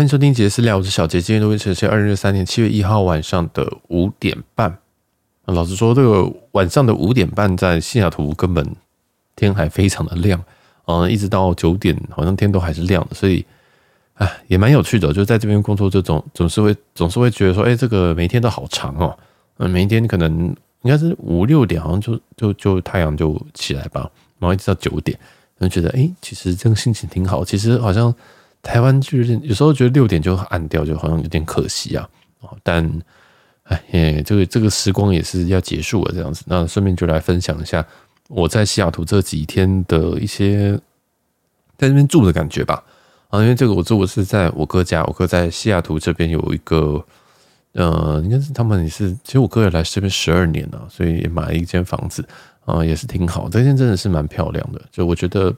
欢迎收听杰私聊，我是小杰。今天录音时间是二零二三年七月一号晚上的五点半。老实说，这个晚上的五点半在西雅图根本天还非常的亮，嗯，一直到九点好像天都还是亮的，所以哎，也蛮有趣的。就在这边工作，这种总是会总是会觉得说，哎，这个每天都好长哦。嗯，每一天可能应该是五六点，好像就就就太阳就起来吧，然后一直到九点，就觉得哎，其实这个心情挺好。其实好像。台湾就是有时候觉得六点就暗掉，就好像有点可惜啊。但哎，这个这个时光也是要结束了，这样子。那顺便就来分享一下我在西雅图这几天的一些在那边住的感觉吧。啊，因为这个我住的是在我哥家，我哥在西雅图这边有一个，呃，应该是他们也是，其实我哥也来这边十二年了，所以也买了一间房子啊，也是挺好。这间真的是蛮漂亮的，就我觉得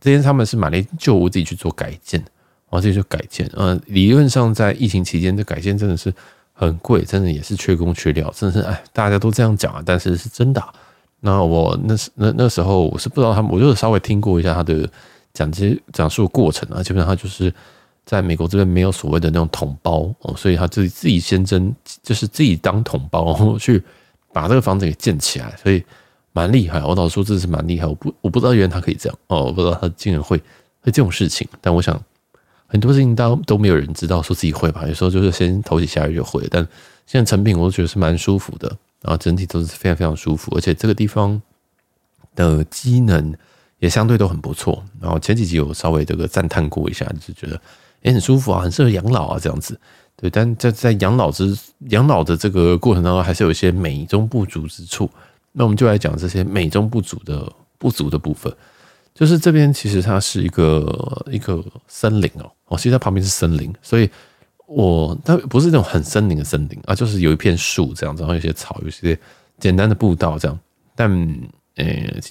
这间他们是买了旧屋自己去做改建。然后这就改建，呃，理论上在疫情期间，这改建真的是很贵，真的也是缺工缺料，真的是哎，大家都这样讲啊，但是是真的。那我那时那那时候我是不知道他们，我就稍微听过一下他的讲解讲述过程啊，基本上他就是在美国这边没有所谓的那种统包哦，所以他自己自己先争，就是自己当统包去把这个房子给建起来，所以蛮厉害。我老说，这是蛮厉害，我不我不知道原来他可以这样哦，我不知道他竟然会会这种事情，但我想。很多事情都都没有人知道，说自己会吧。有时候就是先投几下就会，但现在成品我都觉得是蛮舒服的，然后整体都是非常非常舒服，而且这个地方的机能也相对都很不错。然后前几集有稍微这个赞叹过一下，就觉得也很舒服啊，很适合养老啊这样子。对，但在在养老之养老的这个过程当中，还是有一些美中不足之处。那我们就来讲这些美中不足的不足的部分。就是这边其实它是一个一个森林哦，哦，其实它旁边是森林，所以我它不是那种很森林的森林啊，就是有一片树这样子，然后有些草，有些简单的步道这样，但呃、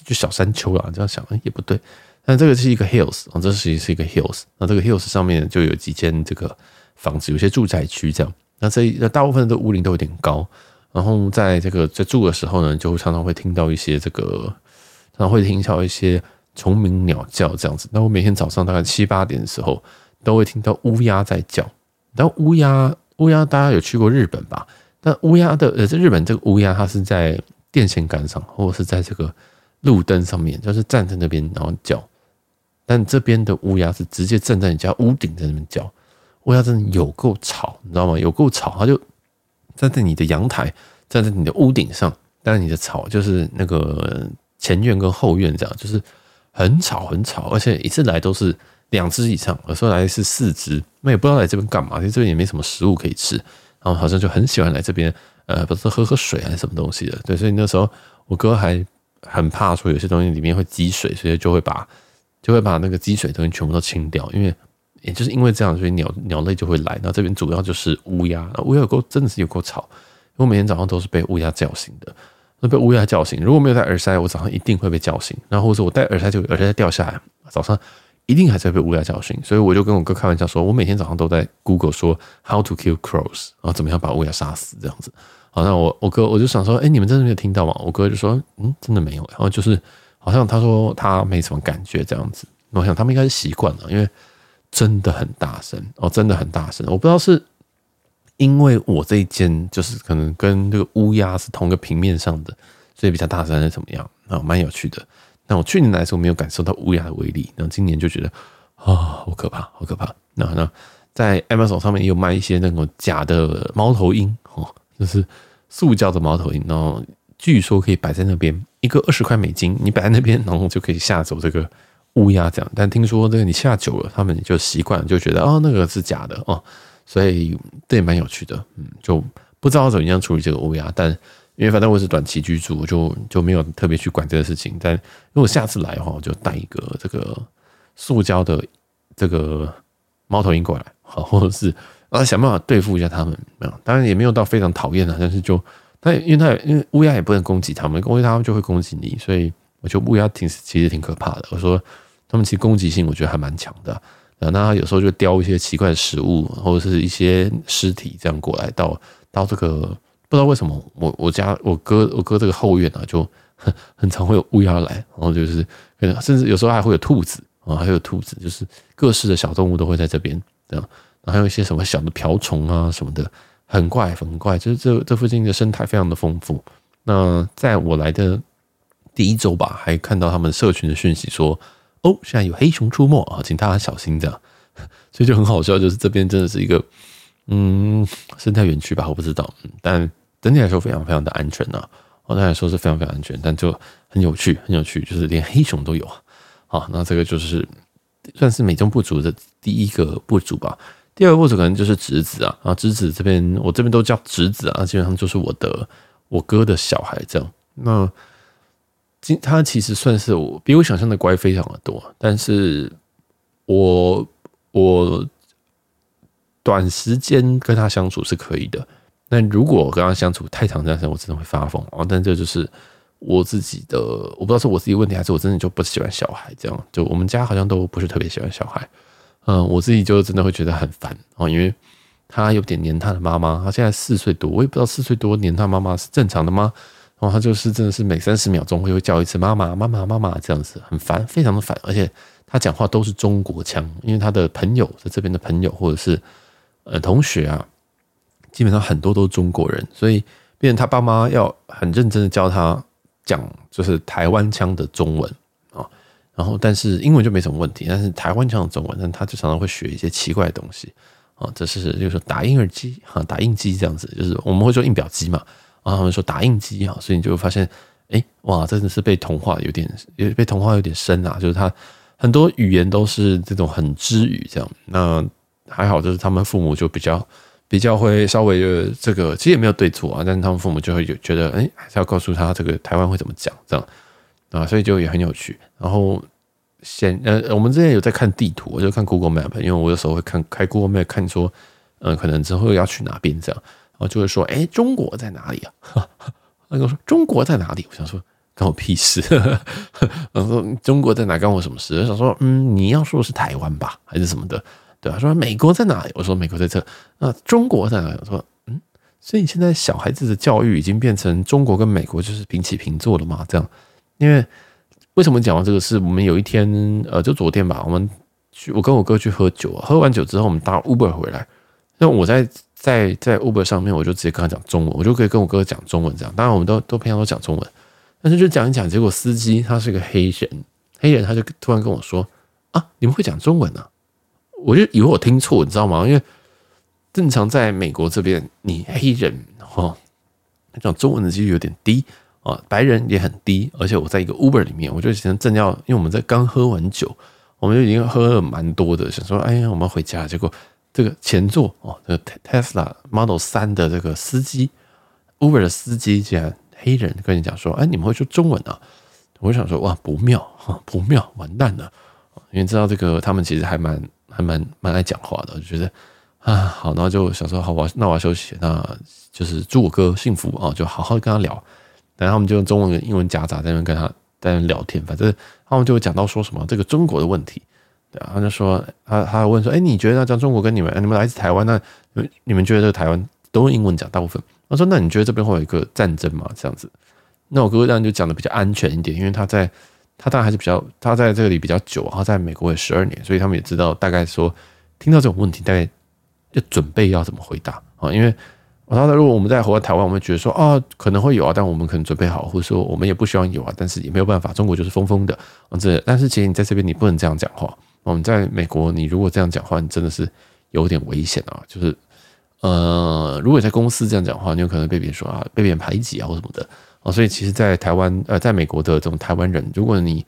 就小山丘啦，这样想也不对。但这个是一个 hills 啊，这实是一个 hills，那这个 hills 上面就有几间这个房子，有些住宅区这样。那这那大部分的屋顶都有点高，然后在这个在住的时候呢，就常常会听到一些这个，常常会听到一些。虫鸣鸟叫这样子，那我每天早上大概七八点的时候，都会听到乌鸦在叫。然后乌鸦，乌鸦大家有去过日本吧？但乌鸦的呃，在日本这个乌鸦，它是在电线杆上，或者是在这个路灯上面，就是站在那边然后叫。但这边的乌鸦是直接站在你家屋顶在那边叫。乌鸦真的有够吵，你知道吗？有够吵，它就站在你的阳台，站在你的屋顶上，但是你的草就是那个前院跟后院这样，就是。很吵很吵，而且一次来都是两只以上，有时候来是四只，那也不知道来这边干嘛，其实这边也没什么食物可以吃，然后好像就很喜欢来这边，呃，不是喝喝水还是什么东西的，对，所以那时候我哥还很怕说有些东西里面会积水，所以就会把就会把那个积水的东西全部都清掉，因为也就是因为这样，所以鸟鸟类就会来。那这边主要就是乌鸦，乌鸦有够真的是有够吵，因为我每天早上都是被乌鸦叫醒的。被乌鸦叫醒，如果没有戴耳塞，我早上一定会被叫醒。然后或者我戴耳塞就耳塞掉下来，早上一定还在被乌鸦教训。所以我就跟我哥开玩笑说，我每天早上都在 Google 说 How to kill crows，然后怎么样把乌鸦杀死这样子。好，那我我哥我就想说，哎，你们真的没有听到吗？我哥就说，嗯，真的没有。然后就是好像他说他没什么感觉这样子。我想他们应该是习惯了，因为真的很大声哦，真的很大声。我不知道是。因为我这一间就是可能跟这个乌鸦是同个平面上的，所以比较大声还是怎么样啊？蛮有趣的。那我去年来的时候没有感受到乌鸦的威力，然后今年就觉得啊、好可怕，好可怕。那那在 Amazon 上面也有卖一些那种假的猫头鹰哦，就是塑胶的猫头鹰，然后据说可以摆在那边，一个二十块美金，你摆在那边，然后就可以吓走这个乌鸦这样。但听说这个你吓久了，他们就习惯，就觉得哦，那个是假的哦。所以这也蛮有趣的，嗯，就不知道怎么样处理这个乌鸦，但因为反正我是短期居住，就就没有特别去管这个事情。但如果下次来的话，我就带一个这个塑胶的这个猫头鹰过来，好，或者是啊想办法对付一下他们。没有，当然也没有到非常讨厌的，但是就但因为它因为乌鸦也不能攻击他们，攻击他们就会攻击你，所以我觉得乌鸦挺其实挺可怕的。我说他们其实攻击性我觉得还蛮强的。那他有时候就叼一些奇怪的食物，或者是一些尸体这样过来到到这个不知道为什么我我家我哥我哥这个后院啊就很 很常会有乌鸦来，然后就是甚至有时候还会有兔子啊，还有兔子，就是各式的小动物都会在这边这样。然后还有一些什么小的瓢虫啊什么的，很怪很怪，就是这这附近的生态非常的丰富。那在我来的第一周吧，还看到他们社群的讯息说，哦，现在有黑熊出没啊，请大家小心这样。所以就很好笑，就是这边真的是一个嗯生态园区吧，我不知道，但整体来说非常非常的安全呐。哦，当然说是非常非常安全，但就很有趣，很有趣，就是连黑熊都有。好，那这个就是算是美中不足的第一个不足吧。第二个不足可能就是侄子啊，啊，侄子这边我这边都叫侄子啊，基本上就是我的我哥的小孩这样。那今他其实算是我比我想象的乖非常的多，但是我我短时间跟他相处是可以的。但如果跟他相处太长时间，我真的会发疯哦。但这就是我自己的，我不知道是我自己问题，还是我真的就不喜欢小孩这样。就我们家好像都不是特别喜欢小孩，嗯，我自己就真的会觉得很烦哦，因为他有点黏他的妈妈，他现在四岁多，我也不知道四岁多黏他妈妈是正常的吗？然后他就是真的是每三十秒钟会会叫一次妈妈妈妈妈妈这样子，很烦，非常的烦，而且他讲话都是中国腔，因为他的朋友在这边的朋友或者是呃同学啊。基本上很多都是中国人，所以变成他爸妈要很认真的教他讲，就是台湾腔的中文啊。然后，但是英文就没什么问题，但是台湾腔的中文，但他就常常会学一些奇怪的东西啊。这是就是说打印耳机哈，打印机这样子，就是我们会说印表机嘛，然后他们说打印机啊，所以你就会发现，哎，哇，真的是被同化有点，也被同化有点深啊。就是他很多语言都是这种很支语这样。那还好，就是他们父母就比较。比较会稍微的这个，其实也没有对错啊，但是他们父母就会有觉得，哎，还是要告诉他这个台湾会怎么讲，这样啊，所以就也很有趣。然后先呃，我们之前有在看地图，我就看 Google Map，因为我有时候会看开 Google Map 看说，嗯，可能之后要去哪边这样，然后就会说，哎，中国在哪里啊？他跟我说中国在哪里？我想说关我屁事。然后说中国在哪关我什么事？我想说，嗯，你要说的是台湾吧，还是什么的？对啊，说美国在哪里？我说美国在这。那中国在哪里？我说嗯，所以现在小孩子的教育已经变成中国跟美国就是平起平坐了嘛？这样，因为为什么讲到这个事？我们有一天呃，就昨天吧，我们去我跟我哥去喝酒，喝完酒之后我们搭 Uber 回来。那我在在在 Uber 上面，我就直接跟他讲中文，我就可以跟我哥讲中文这样。当然我们都都平常都讲中文，但是就讲一讲，结果司机他是个黑人，黑人他就突然跟我说啊，你们会讲中文啊？我就以为我听错，你知道吗？因为正常在美国这边，你黑人哈讲中文的几率有点低啊，白人也很低。而且我在一个 Uber 里面，我就想正要，因为我们在刚喝完酒，我们就已经喝了蛮多的，想说哎呀，我们要回家。结果这个前座哦，这个 Tesla Model 3的这个司机，Uber 的司机竟然黑人跟你讲说，哎，你们会说中文啊？我就想说哇，不妙哈，不妙，完蛋了。因为知道这个，他们其实还蛮。还蛮蛮爱讲话的，我就觉得啊，好，然后就想说，好，我那我要休息，那就是祝我哥幸福啊，就好好跟他聊。然后我们就用中文跟英文夹杂在那边跟他在那聊天，反正他们就讲到说什么这个中国的问题，对啊，他就说他他问说，哎，你觉得那讲中国跟你们，你们来自台湾，那你们觉得这个台湾都用英文讲大部分？他说，那你觉得这边会有一个战争吗？这样子？那我哥哥当然就讲的比较安全一点，因为他在。他当然还是比较，他在这里比较久，他在美国也十二年，所以他们也知道大概说，听到这种问题，大概要准备要怎么回答啊？因为我说，如果我们在回台湾，我们觉得说啊，可能会有啊，但我们可能准备好，或者说我们也不希望有啊，但是也没有办法，中国就是疯疯的啊，这但是其实你在这边你不能这样讲话。我们在美国，你如果这样讲话，你真的是有点危险啊，就是呃，如果在公司这样讲话，你有可能被别人说啊，被别人排挤啊，或什么的。哦，所以其实，在台湾，呃，在美国的这种台湾人，如果你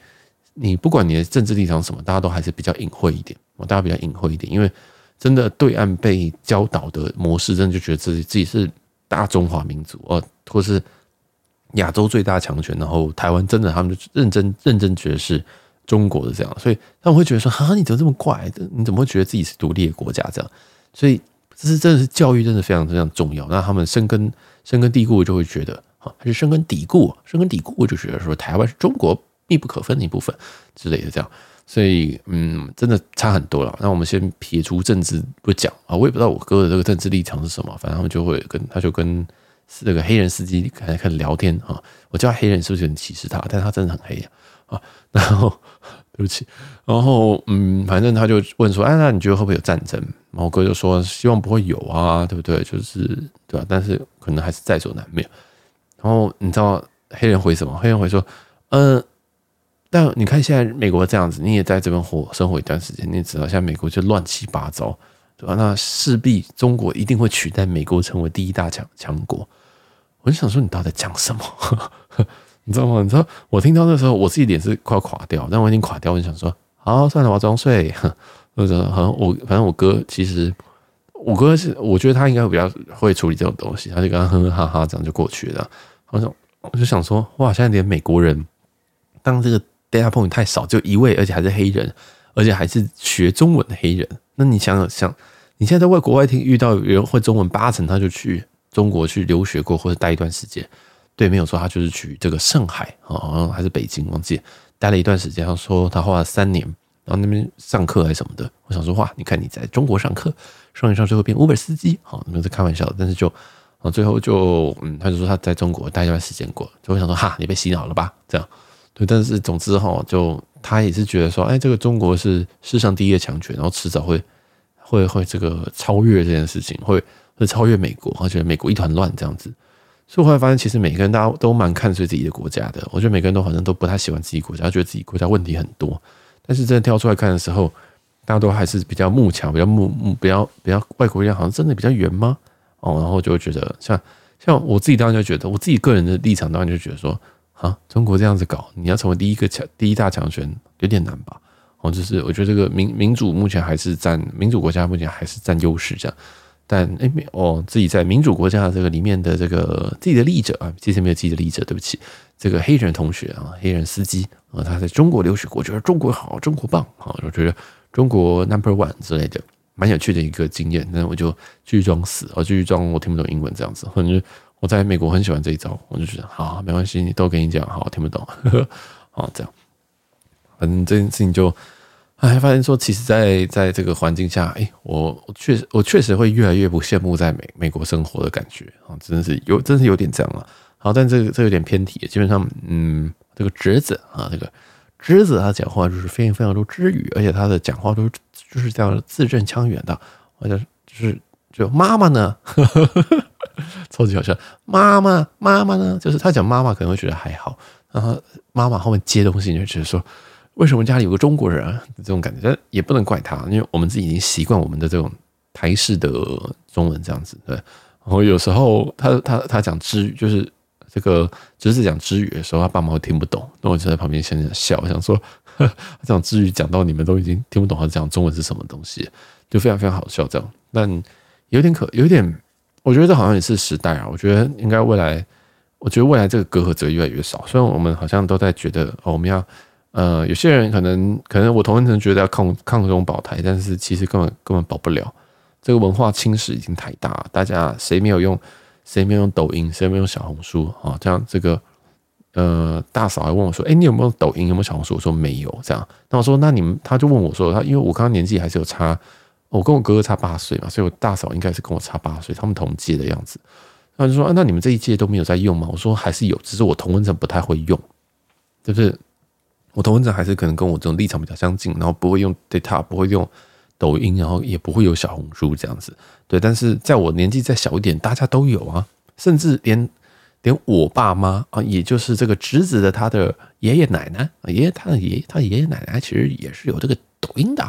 你不管你的政治立场什么，大家都还是比较隐晦一点，大家比较隐晦一点，因为真的对岸被教导的模式，真的就觉得自己自己是大中华民族，哦，或是亚洲最大强权，然后台湾真的他们就认真认真觉得是中国的这样，所以他们会觉得说，哈，你怎么这么怪？你怎么会觉得自己是独立的国家这样？所以这是真的是教育，真的非常非常重要。那他们深根深根蒂固，就会觉得。还是深根底固，深根底固就觉得说台湾是中国密不可分的一部分之类的这样，所以嗯，真的差很多了。那我们先撇除政治不讲啊，我也不知道我哥的这个政治立场是什么，反正就会跟他就跟那个黑人司机开始开聊天啊。我叫他黑人是不是很歧视他？但他真的很黑啊。然后对不起，然后嗯，反正他就问说，哎，那你觉得会不会有战争？然后我哥就说希望不会有啊，对不对？就是对吧、但是可能还是在所难免。然后你知道黑人回什么？黑人回说，嗯，但你看现在美国这样子，你也在这边活生活一段时间，你也知道现在美国就乱七八糟，对吧？那势必中国一定会取代美国成为第一大强强国。我就想说，你到底讲什么？你知道吗？你知道我听到那时候，我自己脸是快要垮掉，但我已经垮掉。我就想说，好，算了，我要装睡。或者好像我，反正我哥其实，我哥是，我觉得他应该比较会处理这种东西，他就跟他哼哼哈哈这样就过去了。我想，我就想说，哇，现在连美国人当这个 data point 太少，就一位，而且还是黑人，而且还是学中文的黑人。那你想想，你现在在外国外听遇到有人会中文，八成他就去中国去留学过，或者待一段时间。对，没有说他就是去这个上海啊，好像还是北京，忘记待了一段时间。他说他花了三年。然后那边上课还是什么的，我想说哇，你看你在中国上课，上一上就会变 Uber 司机，好，那是开玩笑的，但是就啊，最后就嗯，他就说他在中国待一段时间过，就会想说哈，你被洗脑了吧？这样对，但是总之哈，就他也是觉得说，哎，这个中国是世上第一个强权，然后迟早会会会这个超越这件事情，会会超越美国，而且美国一团乱这样子。所以我后来发现，其实每个人大家都蛮看衰自己的国家的，我觉得每个人都好像都不太喜欢自己国家，觉得自己国家问题很多。但是真的跳出来看的时候，大家都还是比较慕强，比较慕慕，比较比较外国一样，好像真的比较圆吗？哦，然后就会觉得像像我自己当然就觉得，我自己个人的立场当然就觉得说，啊，中国这样子搞，你要成为第一个强第一大强权有点难吧？哦，就是我觉得这个民民主目前还是占民主国家目前还是占优势这样。但哎，没哦，自己在民主国家这个里面的这个自己的立者啊，其实没有自己的立者，对不起，这个黑人同学啊，黑人司机啊，他在中国留学过，觉得中国好，中国棒啊，我觉得中国 number one 之类的，蛮有趣的一个经验。那我就继续装死，我继续装我听不懂英文这样子，或者我在美国很喜欢这一招，我就觉得好，没关系，你都跟你讲，好，听不懂，呵呵，好这样，反正这件事情就。还发现说，其实在，在这个环境下，哎，我我确实我确实会越来越不羡慕在美美国生活的感觉啊，真的是有，真是有点这样啊。好，但这个这有点偏题，基本上，嗯，这个侄子啊，这个侄子他讲话就是非常非常多支语，而且他的讲话都就是这样字正腔圆的，好像就是就妈妈呢，超级好笑，妈妈妈妈呢，就是他讲妈妈可能会觉得还好，然后妈妈后面接东西你就觉得说。为什么家里有个中国人？这种感觉，但也不能怪他，因为我们自己已经习惯我们的这种台式的中文这样子，对。然后有时候他他他讲支语，就是这个侄子讲支语的时候，他爸妈会听不懂，那我就在旁边想想笑，想说呵他讲支语讲到你们都已经听不懂他讲中文是什么东西，就非常非常好笑这样。但有点可有点，我觉得这好像也是时代啊。我觉得应该未来，我觉得未来这个隔阂只会越来越少。虽然我们好像都在觉得哦，我们要。呃，有些人可能可能我同温层觉得要抗抗中保台，但是其实根本根本保不了。这个文化侵蚀已经太大，大家谁没有用，谁没有用抖音，谁没有用小红书啊？这样这个呃，大嫂还问我说：“哎，你有没有抖音？有没有小红书？”我说没有。这样，那我说那你们，他就问我说：“他因为我刚刚年纪还是有差，我跟我哥哥差八岁嘛，所以我大嫂应该是跟我差八岁，他们同届的样子。”他就说：“啊，那你们这一届都没有在用吗？”我说：“还是有，只是我同温层不太会用，就是。”我同温层还是可能跟我这种立场比较相近，然后不会用 data，不会用抖音，然后也不会有小红书这样子。对，但是在我年纪再小一点，大家都有啊，甚至连连我爸妈啊，也就是这个侄子的他的爷爷奶奶，爷爷他的爷爷他爷爷奶奶其实也是有这个抖音的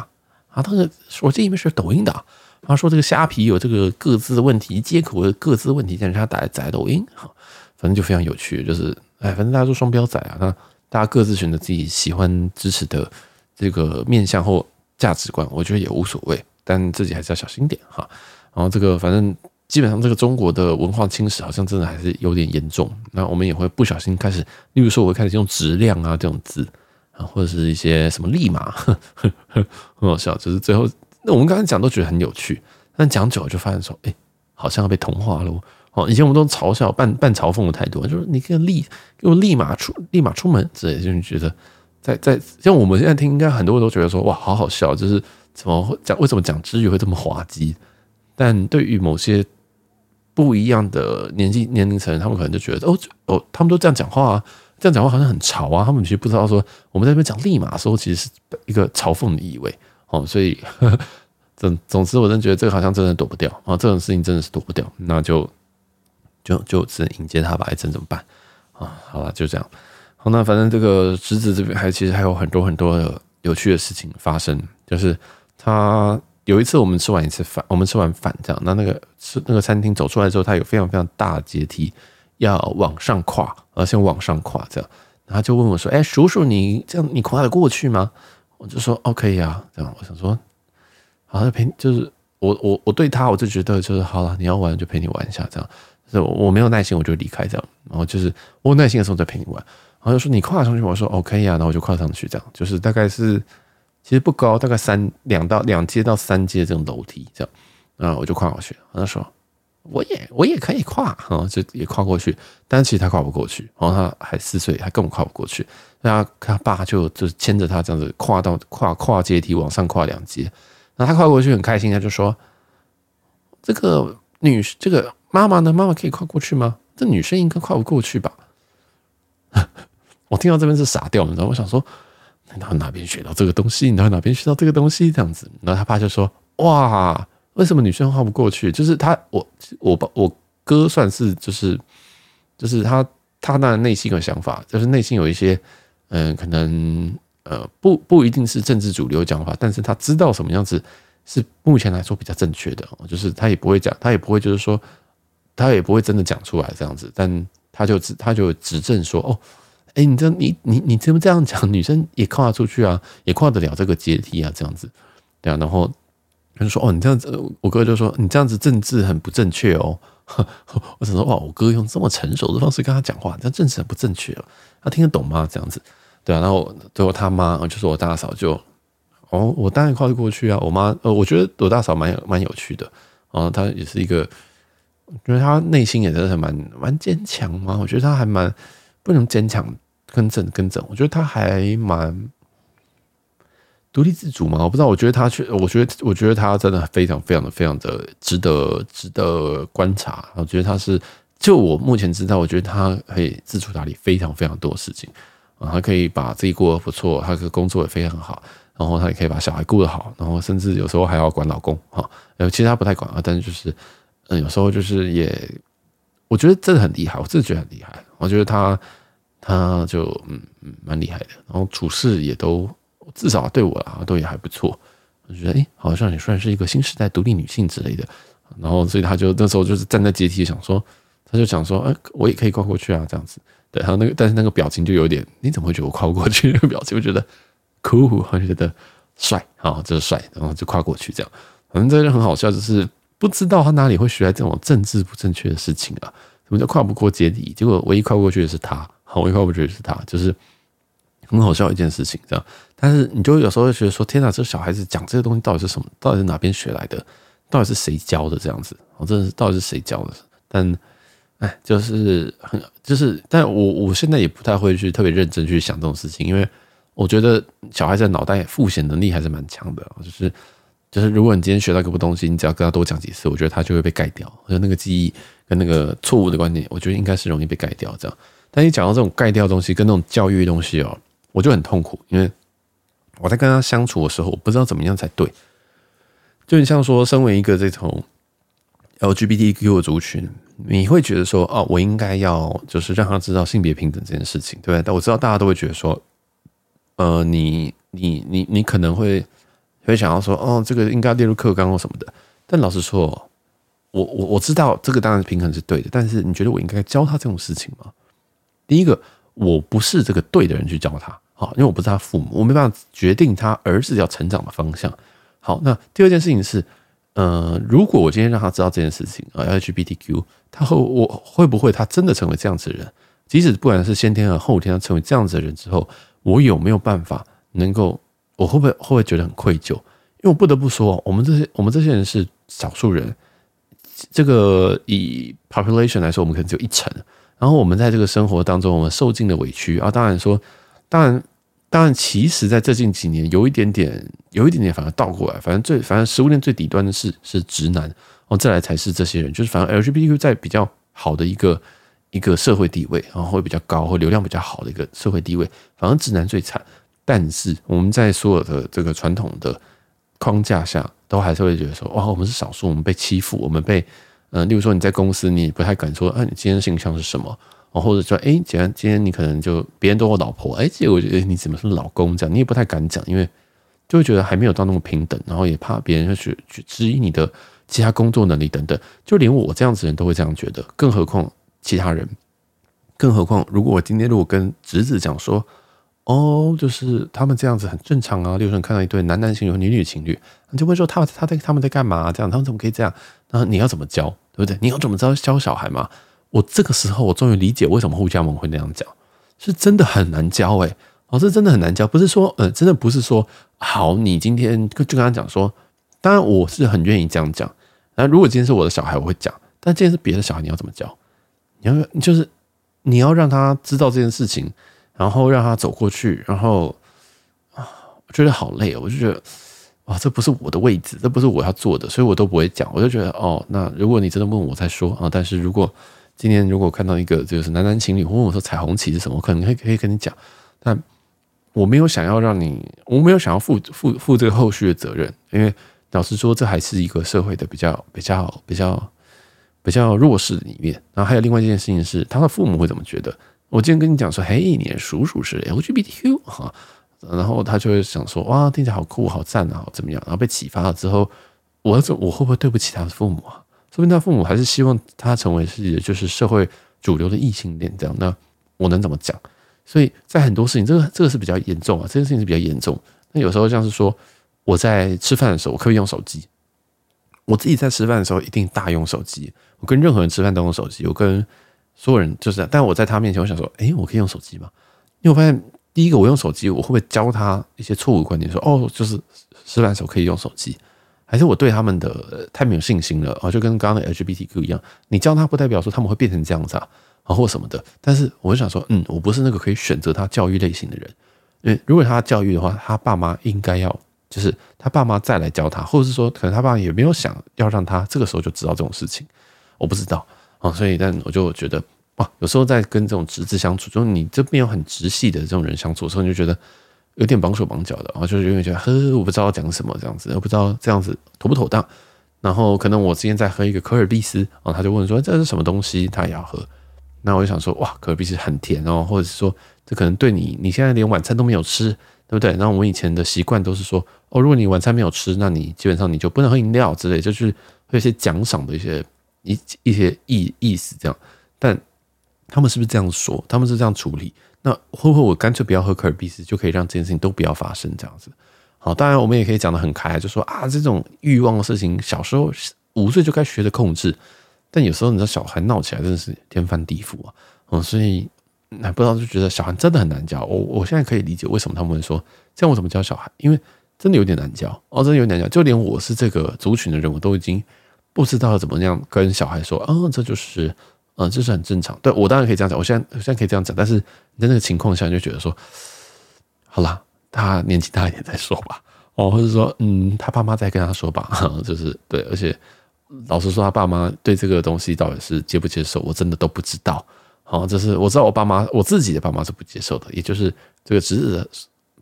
啊。他的手机里面是抖音的，他说这个虾皮有这个个资问题，接口的各自问题，但是他打载抖音，哈，反正就非常有趣，就是哎，反正大家都双标仔啊，大家各自选择自己喜欢支持的这个面向或价值观，我觉得也无所谓，但自己还是要小心点哈。然后这个反正基本上这个中国的文化侵蚀好像真的还是有点严重。那我们也会不小心开始，例如说我会开始用质量啊这种字啊，或者是一些什么立马，很好笑。就是最后那我们刚才讲都觉得很有趣，但讲久了就发现说，哎，好像要被同化了。以前我们都嘲笑、半半嘲讽的态度，就是你可以立给我立马出、立马出门之类，就是觉得在在像我们现在听，应该很多人都觉得说哇，好好笑，就是怎么会讲？为什么讲支语会这么滑稽？但对于某些不一样的年纪年龄层，他们可能就觉得哦哦，他们都这样讲话啊，这样讲话好像很潮啊。他们其实不知道说我们在那边讲立马的时候，其实是一个嘲讽的意味哦。所以呵 呵总总之，我真觉得这个好像真的躲不掉啊，这种事情真的是躲不掉，那就就就只能迎接他吧，还真怎么办啊？好了，就这样。好，那反正这个侄子这边还其实还有很多很多的有趣的事情发生，就是他有一次我们吃完一次饭，我们吃完饭这样，那那个吃那个餐厅走出来之后，他有非常非常大阶梯要往上跨，而且往上跨这样，然后就问我说：“哎，叔叔，你这样你跨得过去吗？”我就说哦，可以啊。”这样，我想说。好像陪就是我我我对他我就觉得就是好了，你要玩就陪你玩一下这样，是我没有耐心我就离开这样，然后就是我有耐心的时候再陪你玩，然后就说你跨上去，我说 OK 呀，然后我就跨上去这样，就是大概是其实不高，大概三两到两阶到三阶这种楼梯这样，然后我就跨过去，他说我也我也可以跨，然后就也跨过去，但其实他跨不过去，然后他还四岁，还根本跨不过去，那他他爸就就牵着他这样子跨到跨跨阶梯往上跨两阶。然后他跨过去很开心，他就说：“这个女，这个妈妈呢？妈妈可以跨过去吗？这女生应该跨不过去吧？” 我听到这边是傻掉，你知道？我想说，你到哪边学到这个东西？你到哪边学到这个东西？这样子，然后他爸就说：“哇，为什么女生跨不过去？就是他，我，我爸，我哥算是就是就是他，他那内心的想法，就是内心有一些嗯，可能。”呃，不不一定是政治主流讲法，但是他知道什么样子是目前来说比较正确的，就是他也不会讲，他也不会就是说，他也不会真的讲出来这样子，但他就指他就指证说，哦，哎，你这你你你怎么这样讲？女生也跨出去啊，也跨得了这个阶梯啊，这样子，对啊，然后他就说，哦，你这样子，我哥就说你这样子政治很不正确哦，我想说，哇，我哥用这么成熟的方式跟他讲话，这政治很不正确哦，他听得懂吗？这样子。对啊，然后最后他妈就是我大嫂就，哦，我当然跨得过去啊。我妈呃，我觉得我大嫂蛮有蛮有趣的，啊，她也是一个，我觉得她内心也真的蛮蛮坚强嘛。我觉得她还蛮不能坚强，更正更正。我觉得她还蛮独立自主嘛。我不知道，我觉得她确，我觉得我觉得她真的非常非常的非常的值得值得观察。我觉得她是，就我目前知道，我觉得她可以自主打理非常非常多的事情。啊，他可以把自己过得不错，他的工作也非常好，然后他也可以把小孩顾得好，然后甚至有时候还要管老公哈。呃，其实他不太管啊，但是就是，嗯，有时候就是也，我觉得真的很厉害，我真的觉得很厉害。我觉得他，他就嗯嗯蛮厉害的，然后处事也都至少对我啊都也还不错。我觉得诶，好像也算是一个新时代独立女性之类的。然后所以他就那时候就是站在阶梯想说，他就想说，哎，我也可以跨过去啊，这样子。对，然后那个，但是那个表情就有点，你怎么会觉得我跨不过去？那个表情，我觉得酷，我觉得帅啊，就是帅，然后就跨过去这样。反正这个人很好笑，就是不知道他哪里会学来这种政治不正确的事情啊？什么叫跨不过阶梯？结果唯一跨过去的是他，好，唯一跨不过去的是他，就是很好笑一件事情，这样。但是你就有时候会觉得说，天哪，这小孩子讲这些东西到底是什么？到底是哪边学来的？到底是谁教的？这样子，我真的是到底是谁教的？但。哎，就是很，就是，但我我现在也不太会去特别认真去想这种事情，因为我觉得小孩子脑袋复写能力还是蛮强的。就是，就是如果你今天学到一个东西，你只要跟他多讲几次，我觉得他就会被盖掉。就那个记忆跟那个错误的观念，我觉得应该是容易被盖掉这样。但你讲到这种盖掉的东西跟那种教育的东西哦，我就很痛苦，因为我在跟他相处的时候，我不知道怎么样才对。就你像说，身为一个这种 LGBTQ 的族群。你会觉得说，哦，我应该要就是让他知道性别平等这件事情，对不对？但我知道大家都会觉得说，呃，你你你你可能会会想要说，哦，这个应该列入课纲或什么的。但老实说，我我我知道这个当然平衡是对的，但是你觉得我应该教他这种事情吗？第一个，我不是这个对的人去教他，好，因为我不是他父母，我没办法决定他儿子要成长的方向。好，那第二件事情是。呃，如果我今天让他知道这件事情啊，LGBTQ，他会我会不会他真的成为这样子的人？即使不管是先天和后天，他成为这样子的人之后，我有没有办法能够？我会不会会不会觉得很愧疚？因为我不得不说，我们这些我们这些人是少数人，这个以 population 来说，我们可能只有一成。然后我们在这个生活当中，我们受尽了委屈啊。当然说，当然。当然，其实在这近几年，有一点点，有一点点，反而倒过来，反正最，反正食物链最底端的是是直男，哦，再来才是这些人，就是反正 LGBTQ 在比较好的一个一个社会地位，然后会比较高，或流量比较好的一个社会地位，反而直男最惨。但是我们在所有的这个传统的框架下，都还是会觉得说，哇，我们是少数，我们被欺负，我们被，嗯、例如说你在公司，你不太敢说，啊，你今天性向是什么？哦，或者说，哎，既然今天你可能就别人都有老婆，哎，结果我觉得你怎么是老公这样，你也不太敢讲，因为就会觉得还没有到那么平等，然后也怕别人去去质疑你的其他工作能力等等，就连我这样子人都会这样觉得，更何况其他人，更何况如果我今天如果跟侄子讲说，哦，就是他们这样子很正常啊，例如说你看到一对男男情侣、女女情侣，你就会说他他在他们在干嘛？这样他们怎么可以这样？然后你要怎么教，对不对？你要怎么教教小孩嘛？我这个时候，我终于理解为什么护家盟会那样讲，是真的很难教哎，哦，这真的很难教，不是说，呃，真的不是说，好，你今天就跟他讲说，当然我是很愿意这样讲，那如果今天是我的小孩，我会讲，但今天是别的小孩，你要怎么教？你要就是你要让他知道这件事情，然后让他走过去，然后啊，我觉得好累哦，我就觉得，啊，这不是我的位置，这不是我要做的，所以我都不会讲，我就觉得，哦，那如果你真的问我再说啊，但是如果今天如果看到一个就是男男情侣，问我说彩虹旗是什么，我可能可以可以跟你讲，但我没有想要让你，我没有想要负负负这个后续的责任，因为老实说，这还是一个社会的比较比较比较比较弱势的一面。然后还有另外一件事情是，他的父母会怎么觉得？我今天跟你讲说，嘿，你的叔叔是 LGBTQ 哈，然后他就会想说，哇，听起来好酷，好赞啊，怎么样？然后被启发了之后，我怎我会不会对不起他的父母啊？说不定他父母还是希望他成为是就是社会主流的异性恋这样，那我能怎么讲？所以在很多事情，这个这个是比较严重啊，这件事情是比较严重。那有时候像是说我在吃饭的时候，我可以用手机。我自己在吃饭的时候一定大用手机，我跟任何人吃饭都用手机，我跟所有人就是这样。但我在他面前，我想说，哎，我可以用手机吗？因为我发现第一个，我用手机，我会不会教他一些错误观念？说哦，就是吃饭的时候可以用手机。还是我对他们的太没有信心了啊，就跟刚刚的 LGBTQ 一样，你教他不代表说他们会变成这样子啊，或什么的。但是我就想说，嗯，我不是那个可以选择他教育类型的人，因为如果他教育的话，他爸妈应该要就是他爸妈再来教他，或者是说可能他爸也没有想要让他这个时候就知道这种事情，我不知道哦，所以但我就觉得哇，有时候在跟这种侄子相处，就是你这边有很直系的这种人相处的时候，你就觉得。有点绑手绑脚的，然后就是因为觉得呵，我不知道讲什么这样子，我不知道这样子妥不妥当。然后可能我之前在喝一个可尔必思，然后他就问说这是什么东西，他也要喝。那我就想说哇，可尔必思很甜哦，或者是说这可能对你，你现在连晚餐都没有吃，对不对？然后我们以前的习惯都是说哦，如果你晚餐没有吃，那你基本上你就不能喝饮料之类，就是会有一些奖赏的一些一一些意意思这样。但他们是不是这样说？他们是这样处理？那会不会我干脆不要喝可尔必思，就可以让这件事情都不要发生这样子？好，当然我们也可以讲得很开，就说啊，这种欲望的事情，小时候五岁就该学着控制。但有时候你知道，小孩闹起来真的是天翻地覆啊！嗯，所以那不知道就觉得小孩真的很难教。我我现在可以理解为什么他们会说这样，我怎么教小孩？因为真的有点难教哦，真的有点难教。就连我是这个族群的人，我都已经不知道怎么样跟小孩说嗯，这就是。嗯，这是很正常。对，我当然可以这样讲，我现在现在可以这样讲，但是在那个情况下，就觉得说，好啦，他年纪大一点再说吧。哦，或者说，嗯，他爸妈再跟他说吧。就是对，而且老实说，他爸妈对这个东西到底是接不接受，我真的都不知道。好，就是我知道我爸妈，我自己的爸妈是不接受的，也就是这个侄子的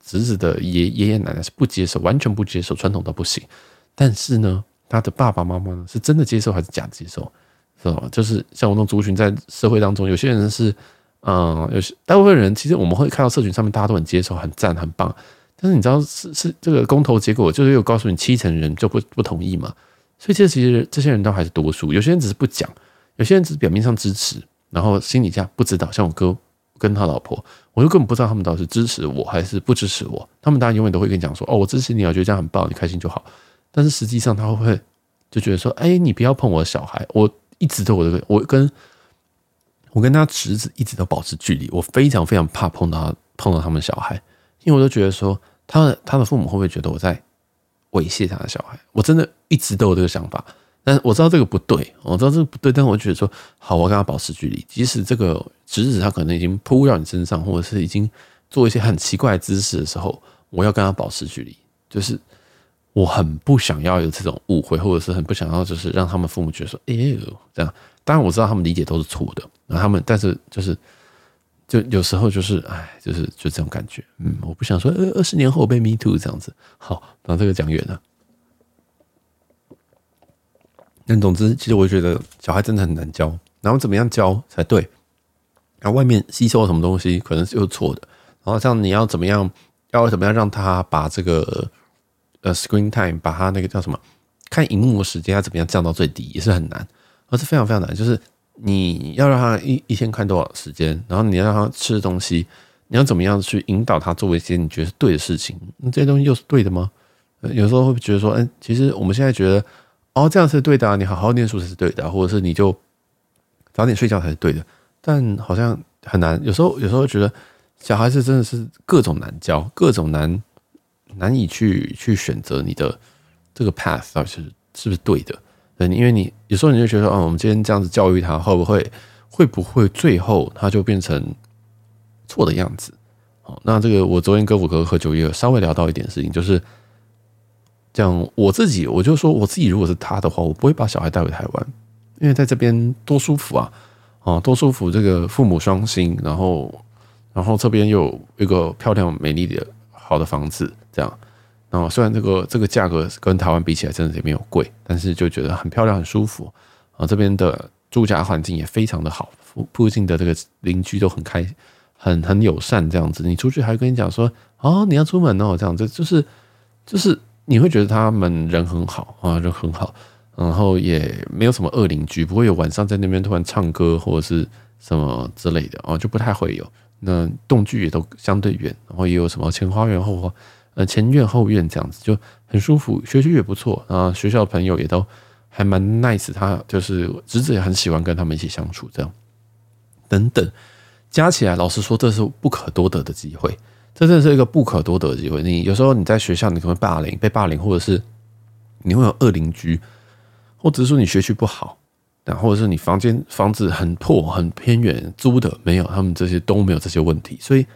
侄子的爷爷爷奶奶是不接受，完全不接受，传统到不行。但是呢，他的爸爸妈妈呢，是真的接受还是假接受？是吧？就是像我这种族群，在社会当中，有些人是，嗯，有些大部分人，其实我们会看到社群上面大家都很接受、很赞、很棒。但是你知道，是是这个公投结果，就是又告诉你七成人就不不同意嘛？所以这其实这些人都还是多数。有些人只是不讲，有些人只是表面上支持，然后心底下不知道。像我哥跟他老婆，我就根本不知道他们到底是支持我还是不支持我。他们当然永远都会跟你讲说：“哦，我支持你，我觉得这样很棒，你开心就好。”但是实际上他会不会就觉得说：“哎，你不要碰我的小孩，我。”一直都有这个，我跟我跟他侄子一直都保持距离，我非常非常怕碰到碰到他们小孩，因为我都觉得说，他的他的父母会不会觉得我在猥亵他的小孩？我真的一直都有这个想法，但是我知道这个不对，我知道这个不对，但我觉得说，好，我跟他保持距离，即使这个侄子他可能已经扑到你身上，或者是已经做一些很奇怪的姿势的时候，我要跟他保持距离，就是。我很不想要有这种误会，或者是很不想要，就是让他们父母觉得说，哎呦，这样。当然我知道他们理解都是错的，然后他们，但是就是，就有时候就是，哎，就是就这种感觉。嗯，我不想说，呃，二十年后被 me too 这样子。好，把这个讲远了。但总之，其实我觉得小孩真的很难教，然后怎么样教才对？然后外面吸收什么东西可能是又错的，然后像你要怎么样，要怎么样让他把这个呃 screen time，把他那个叫什么看荧幕的时间要怎么样降到最低，也是很难，而是非常非常难。就是你要让他一一天看多少时间，然后你要让他吃东西，你要怎么样去引导他做一些你觉得是对的事情？那这些东西又是对的吗？有时候会觉得说，哎，其实我们现在觉得，哦，这样是对的，你好好念书才是对的，或者是你就早点睡觉才是对的。但好像很难，有时候有时候觉得小孩子真的是各种难教，各种难难以去去选择你的这个 path 到底是是不是对的？对，因为你有时候你就觉得，哦，我们今天这样子教育他，会不会会不会最后他就变成错的样子？好，那这个我昨天跟我哥喝酒也有稍微聊到一点事情，就是。讲我自己，我就说我自己，如果是他的话，我不会把小孩带回台湾，因为在这边多舒服啊，哦，多舒服！这个父母双薪，然后，然后这边又有一个漂亮美丽的好的房子，这样。然后虽然这个这个价格跟台湾比起来真的也没有贵，但是就觉得很漂亮、很舒服啊。这边的住家环境也非常的好，附附近的这个邻居都很开、很很友善，这样子。你出去还跟你讲说，哦，你要出门哦，这样子就是就是。你会觉得他们人很好啊，人很好，然后也没有什么恶邻居，不会有晚上在那边突然唱歌或者是什么之类的啊，就不太会有。那栋距也都相对远，然后也有什么前花园后花，呃，前院后院这样子，就很舒服。学区也不错啊，学校朋友也都还蛮 nice，他就是侄子也很喜欢跟他们一起相处，这样等等，加起来，老实说，这是不可多得的机会。这真的是一个不可多得的机会。你有时候你在学校，你可能霸凌，被霸凌，或者是你会有恶邻居，或者是说你学习不好，然后或者是你房间房子很破、很偏远，租的没有，他们这些都没有这些问题。所以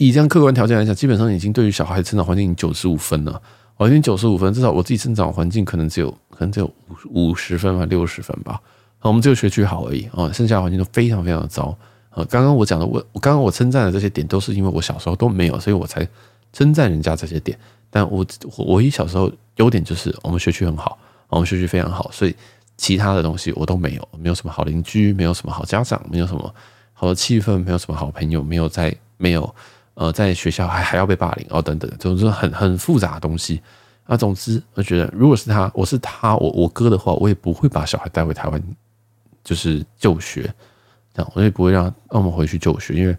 以这样客观条件来讲，基本上已经对于小孩成长环境已经九十五分了。我已经九十五分，至少我自己成长环境可能只有可能只有五五十分吧，六十分吧。我们只有学区好而已啊，剩下的环境都非常非常的糟。呃，刚刚我讲的，我我刚刚我称赞的这些点，都是因为我小时候都没有，所以我才称赞人家这些点。但我我唯一小时候优点就是我们学区很好，我们学区非常好，所以其他的东西我都没有，没有什么好邻居，没有什么好家长，没有什么好的气氛，没有什么好朋友，没有在没有呃在学校还还要被霸凌哦等等，总之很很复杂的东西。啊，总之我觉得，如果是他，我是他，我我哥的话，我也不会把小孩带回台湾，就是就学。这样我也不会让让我们回去就学，因为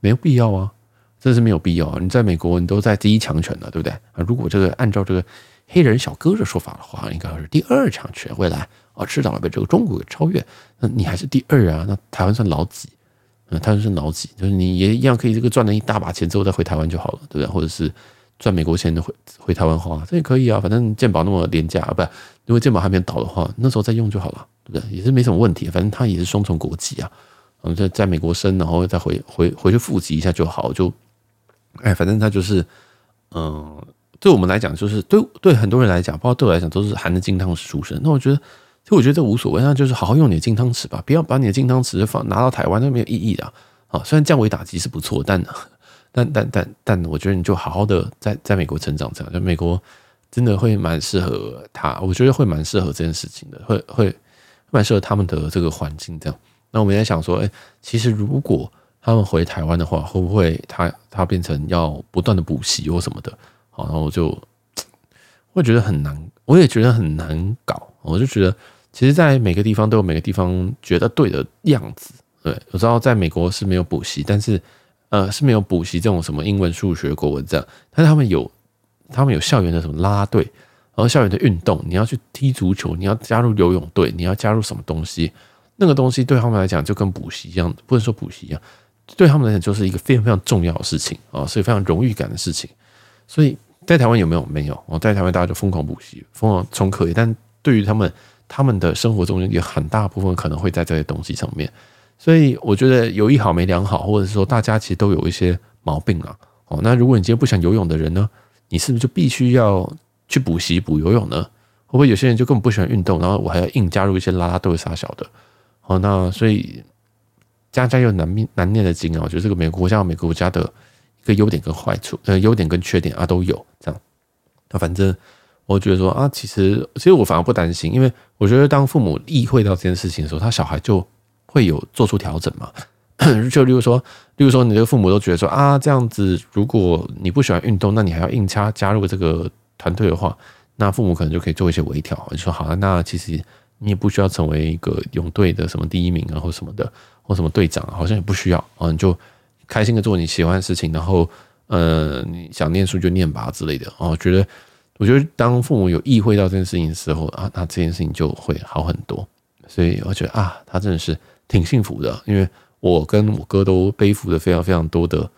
没有必要啊，真是没有必要啊！你在美国，你都在第一强权了，对不对啊？如果这个按照这个黑人小哥的说法的话，应该是第二强权，未来啊，迟早要被这个中国给超越。那你还是第二啊？那台湾算老几？嗯，台湾算老几？就是你也一样可以这个赚了一大把钱之后再回台湾就好了，对不对？或者是赚美国钱的回回台湾花，这也可以啊。反正健保那么廉价，不，如果健保还没倒的话，那时候再用就好了。对不对？也是没什么问题，反正他也是双重国籍啊，我们在在美国生，然后再回回回去复籍一下就好，就，哎，反正他就是，嗯，对我们来讲，就是对对很多人来讲，包括对我来讲，都是含着金汤匙出生。那我觉得，其实我觉得这无所谓，那就是好好用你的金汤匙吧，不要把你的金汤匙放拿到台湾，那没有意义的啊。虽然降维打击是不错，但但但但但，我觉得你就好好的在在美国成长，这样，就美国真的会蛮适合他，我觉得会蛮适合这件事情的，会会。蛮适合他们的这个环境，这样。那我们在想说，哎，其实如果他们回台湾的话，会不会他他变成要不断的补习或什么的？好，然后我就会觉得很难，我也觉得很难搞。我就觉得，其实，在每个地方都有每个地方觉得对的样子。对，我知道在美国是没有补习，但是呃是没有补习这种什么英文、数学、国文这样，但是他们有他们有校园的什么啦啦队。然后校园的运动，你要去踢足球，你要加入游泳队，你要加入什么东西？那个东西对他们来讲就跟补习一样，不能说补习一样，对他们来讲就是一个非常非常重要的事情啊，所以非常荣誉感的事情。所以在台湾有没有？没有。我在台湾大家就疯狂补习，疯狂冲课，但对于他们，他们的生活中有很大部分可能会在这些东西上面。所以我觉得有一好没两好，或者是说大家其实都有一些毛病啊。哦，那如果你今天不想游泳的人呢，你是不是就必须要？去补习补游泳呢？会不会有些人就根本不喜欢运动，然后我还要硬加入一些啦啦队啥小的？好，那所以家家有难念难念的经啊。我觉得这个每个国家每个国家的一个优点跟坏处，呃，优点跟缺点啊都有这样。那反正我觉得说啊，其实其实我反而不担心，因为我觉得当父母意会到这件事情的时候，他小孩就会有做出调整嘛。就例如说，例如说，你的父母都觉得说啊，这样子，如果你不喜欢运动，那你还要硬加加入这个团队的话，那父母可能就可以做一些微调，就说好了，那其实你也不需要成为一个泳队的什么第一名啊，或什么的，或什么队长，好像也不需要啊，你就开心的做你喜欢的事情，然后呃，你想念书就念吧之类的啊。我觉得，我觉得当父母有意会到这件事情的时候啊，那这件事情就会好很多。所以我觉得啊，他真的是挺幸福的，因为。我跟我哥都背负着非常非常多的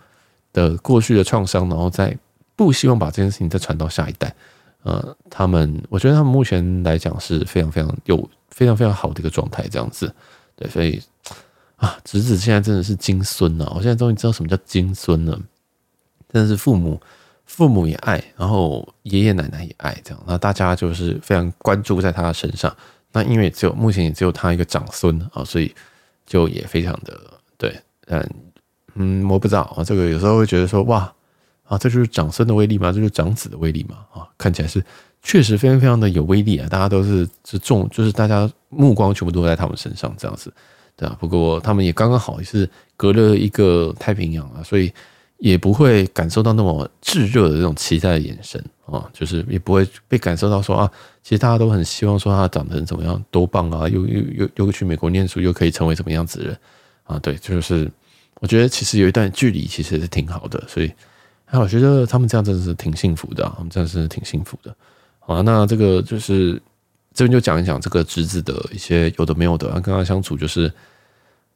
的过去的创伤，然后再不希望把这件事情再传到下一代。呃，他们我觉得他们目前来讲是非常非常有非常非常好的一个状态，这样子。对，所以啊，侄子现在真的是金孙了。我现在终于知道什么叫金孙了，真的是父母父母也爱，然后爷爷奶奶也爱，这样。那大家就是非常关注在他的身上。那因为只有目前也只有他一个长孙啊，所以。就也非常的对，嗯嗯，我不知道啊，这个有时候会觉得说，哇啊，这就是长孙的威力吗？这就是长子的威力吗？啊，看起来是确实非常非常的有威力啊！大家都是是重，就是大家目光全部都在他们身上这样子，对啊。不过他们也刚刚好也是隔了一个太平洋啊，所以也不会感受到那么炙热的这种期待的眼神啊，就是也不会被感受到说啊。其实大家都很希望说他长得怎么样多棒啊，又又又又去美国念书，又可以成为什么样子的人啊？对，就是我觉得其实有一段距离，其实是挺好的。所以，哎，我觉得他们这样真的是挺幸福的啊，他们真的是挺幸福的。好，那这个就是这边就讲一讲这个侄子的一些有的没有的，跟他相处就是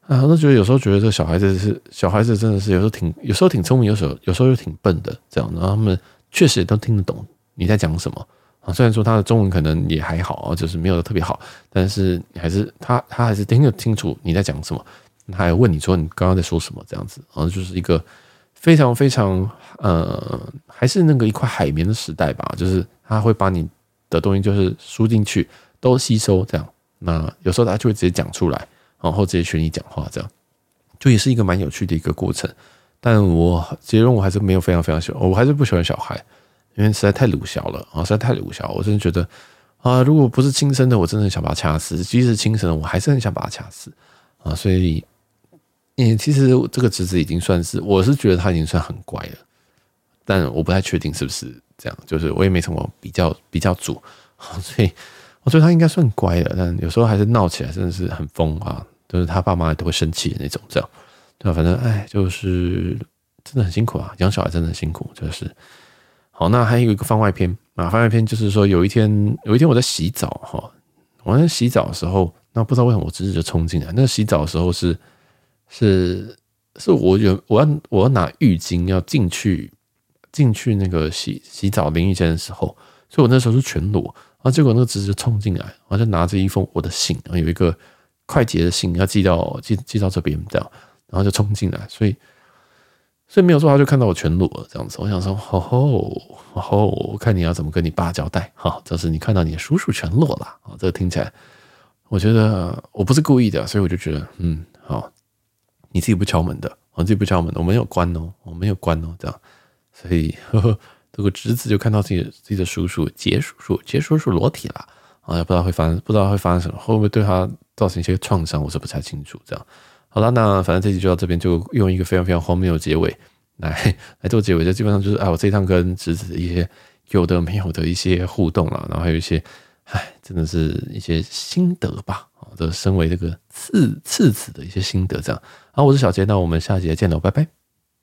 啊，我都觉得有时候觉得这个小孩子是小孩子，真的是有时候挺有时候挺聪明，有时候有时候又挺笨的这样。然后他们确实也都听得懂你在讲什么。啊，虽然说他的中文可能也还好啊，就是没有特别好，但是你还是他他还是听得清楚你在讲什么，他还问你说你刚刚在说什么这样子，然后就是一个非常非常呃，还是那个一块海绵的时代吧，就是他会把你的东西就是输进去都吸收这样，那有时候他就会直接讲出来，然后直接学你讲话这样，就也是一个蛮有趣的一个过程，但我结论我还是没有非常非常喜欢，我还是不喜欢小孩。因为实在太鲁小了啊，实在太鲁小，我真的觉得啊，如果不是亲生的，我真的想把他掐死；即使亲生的，我还是很想把他掐死啊。所以，嗯，其实这个侄子已经算是，我是觉得他已经算很乖了，但我不太确定是不是这样，就是我也没什么比较比较组，所以我觉得他应该算乖了，但有时候还是闹起来真的是很疯啊，就是他爸妈都会生气的那种，这样对吧？反正哎，就是真的很辛苦啊，养小孩真的很辛苦，就是。好，那还有一个番外篇啊，番外篇就是说，有一天，有一天我在洗澡哈，我在洗澡的时候，那不知道为什么我侄子就冲进来。那洗澡的时候是是是我有我要我要拿浴巾要进去进去那个洗洗澡淋浴间的时候，所以我那时候是全裸，啊结果那个侄子就冲进来，然后就拿着一封我的信，然后有一个快捷的信要寄到寄寄到这边这样，然后就冲进来，所以。所以没有说，他就看到我全裸了这样子。我想说，吼吼吼，看你要怎么跟你爸交代。哈，就是你看到你的叔叔全裸了啊，这个听起来，我觉得我不是故意的，所以我就觉得，嗯，好，你自己不敲门的，我自己不敲门的，我没有关哦，我没有关哦，这样，所以呵呵，这个侄子就看到自己自己的叔叔杰叔叔杰叔叔裸体了啊，也不知道会发生，不知道会发生什么，会不会对他造成一些创伤，我是不太清楚，这样。好了，那反正这集就到这边，就用一个非常非常荒谬的结尾来来做结尾。就基本上就是，啊，我这一趟跟侄子的一些有的没有的一些互动了，然后还有一些，哎，真的是一些心得吧。啊，这身为这个次次子的一些心得，这样。好，我是小杰，那我们下集再见喽，拜拜。